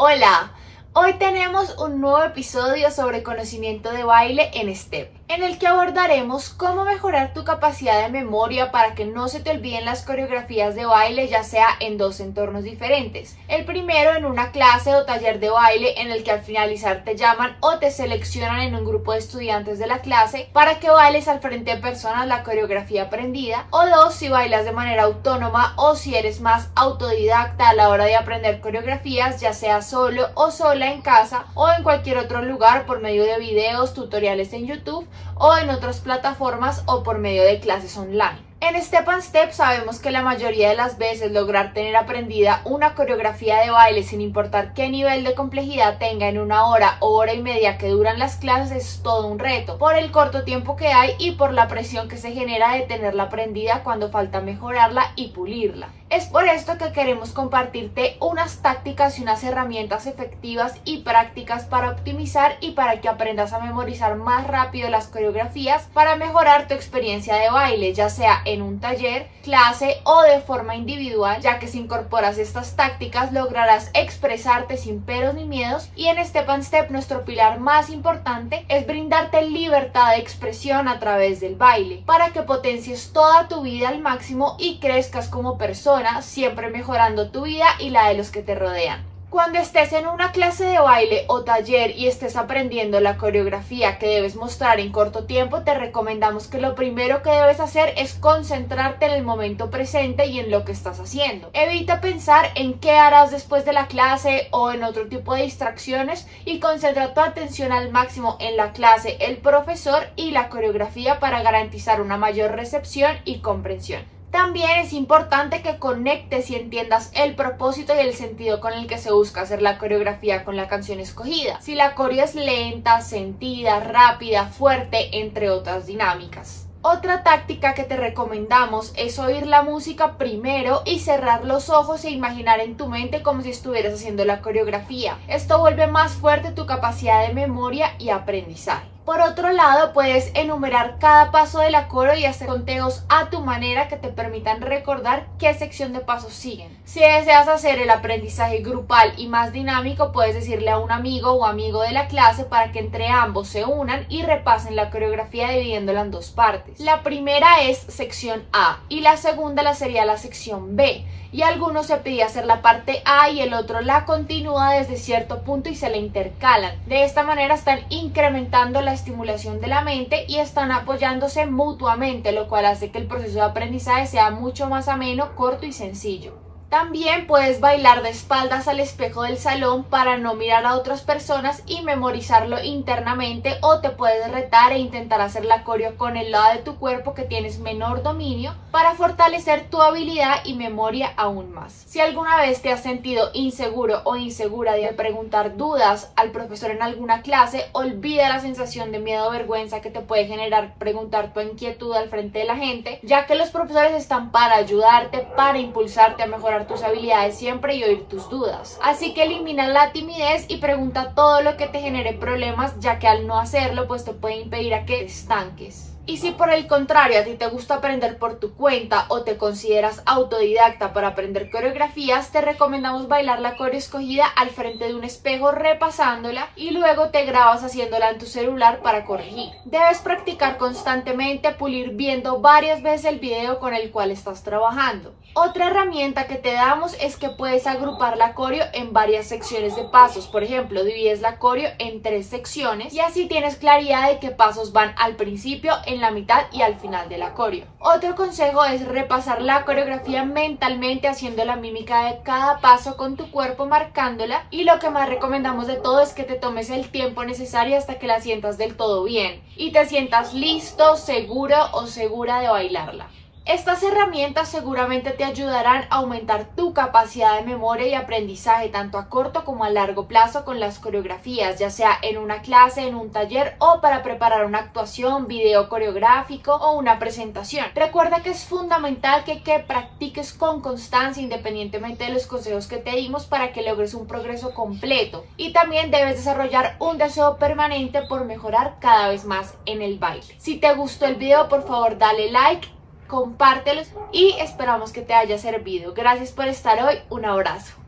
Hola, hoy tenemos un nuevo episodio sobre conocimiento de baile en STEP en el que abordaremos cómo mejorar tu capacidad de memoria para que no se te olviden las coreografías de baile ya sea en dos entornos diferentes. El primero en una clase o taller de baile en el que al finalizar te llaman o te seleccionan en un grupo de estudiantes de la clase para que bailes al frente de personas la coreografía aprendida. O dos si bailas de manera autónoma o si eres más autodidacta a la hora de aprender coreografías ya sea solo o sola en casa o en cualquier otro lugar por medio de videos, tutoriales en YouTube o en otras plataformas o por medio de clases online. En Step and Step sabemos que la mayoría de las veces lograr tener aprendida una coreografía de baile sin importar qué nivel de complejidad tenga en una hora o hora y media que duran las clases es todo un reto, por el corto tiempo que hay y por la presión que se genera de tenerla aprendida cuando falta mejorarla y pulirla. Es por esto que queremos compartirte unas tácticas y unas herramientas efectivas y prácticas para optimizar y para que aprendas a memorizar más rápido las coreografías para mejorar tu experiencia de baile, ya sea en un taller, clase o de forma individual, ya que si incorporas estas tácticas lograrás expresarte sin peros ni miedos. Y en Step and Step nuestro pilar más importante es brindarte libertad de expresión a través del baile para que potencies toda tu vida al máximo y crezcas como persona siempre mejorando tu vida y la de los que te rodean. Cuando estés en una clase de baile o taller y estés aprendiendo la coreografía que debes mostrar en corto tiempo, te recomendamos que lo primero que debes hacer es concentrarte en el momento presente y en lo que estás haciendo. Evita pensar en qué harás después de la clase o en otro tipo de distracciones y concentra tu atención al máximo en la clase, el profesor y la coreografía para garantizar una mayor recepción y comprensión. También es importante que conectes y entiendas el propósito y el sentido con el que se busca hacer la coreografía con la canción escogida. Si la coreo es lenta, sentida, rápida, fuerte, entre otras dinámicas. Otra táctica que te recomendamos es oír la música primero y cerrar los ojos e imaginar en tu mente como si estuvieras haciendo la coreografía. Esto vuelve más fuerte tu capacidad de memoria y aprendizaje. Por otro lado, puedes enumerar cada paso del coro y hacer conteos a tu manera que te permitan recordar qué sección de pasos siguen. Si deseas hacer el aprendizaje grupal y más dinámico, puedes decirle a un amigo o amigo de la clase para que entre ambos se unan y repasen la coreografía dividiéndola en dos partes. La primera es sección A y la segunda la sería la sección B y a algunos se pedía hacer la parte A y el otro la continúa desde cierto punto y se la intercalan. De esta manera están incrementando la estimulación de la mente y están apoyándose mutuamente, lo cual hace que el proceso de aprendizaje sea mucho más ameno, corto y sencillo. También puedes bailar de espaldas al espejo del salón para no mirar a otras personas y memorizarlo internamente o te puedes retar e intentar hacer la coreo con el lado de tu cuerpo que tienes menor dominio para fortalecer tu habilidad y memoria aún más. Si alguna vez te has sentido inseguro o insegura de preguntar dudas al profesor en alguna clase, olvida la sensación de miedo o vergüenza que te puede generar preguntar tu inquietud al frente de la gente, ya que los profesores están para ayudarte, para impulsarte a mejorar tus habilidades siempre y oír tus dudas. Así que elimina la timidez y pregunta todo lo que te genere problemas, ya que al no hacerlo pues te puede impedir a que estanques. Y si por el contrario a ti te gusta aprender por tu cuenta o te consideras autodidacta para aprender coreografías, te recomendamos bailar la coreo escogida al frente de un espejo repasándola y luego te grabas haciéndola en tu celular para corregir. Debes practicar constantemente, pulir viendo varias veces el video con el cual estás trabajando. Otra herramienta que te damos es que puedes agrupar la coreo en varias secciones de pasos. Por ejemplo, divides la coreo en tres secciones y así tienes claridad de qué pasos van al principio, la mitad y al final de la. Otro consejo es repasar la coreografía mentalmente haciendo la mímica de cada paso con tu cuerpo marcándola y lo que más recomendamos de todo es que te tomes el tiempo necesario hasta que la sientas del todo bien y te sientas listo, seguro o segura de bailarla. Estas herramientas seguramente te ayudarán a aumentar tu capacidad de memoria y aprendizaje tanto a corto como a largo plazo con las coreografías, ya sea en una clase, en un taller o para preparar una actuación, video coreográfico o una presentación. Recuerda que es fundamental que, que practiques con constancia independientemente de los consejos que te dimos para que logres un progreso completo y también debes desarrollar un deseo permanente por mejorar cada vez más en el baile. Si te gustó el video por favor dale like compártelos y esperamos que te haya servido. Gracias por estar hoy, un abrazo.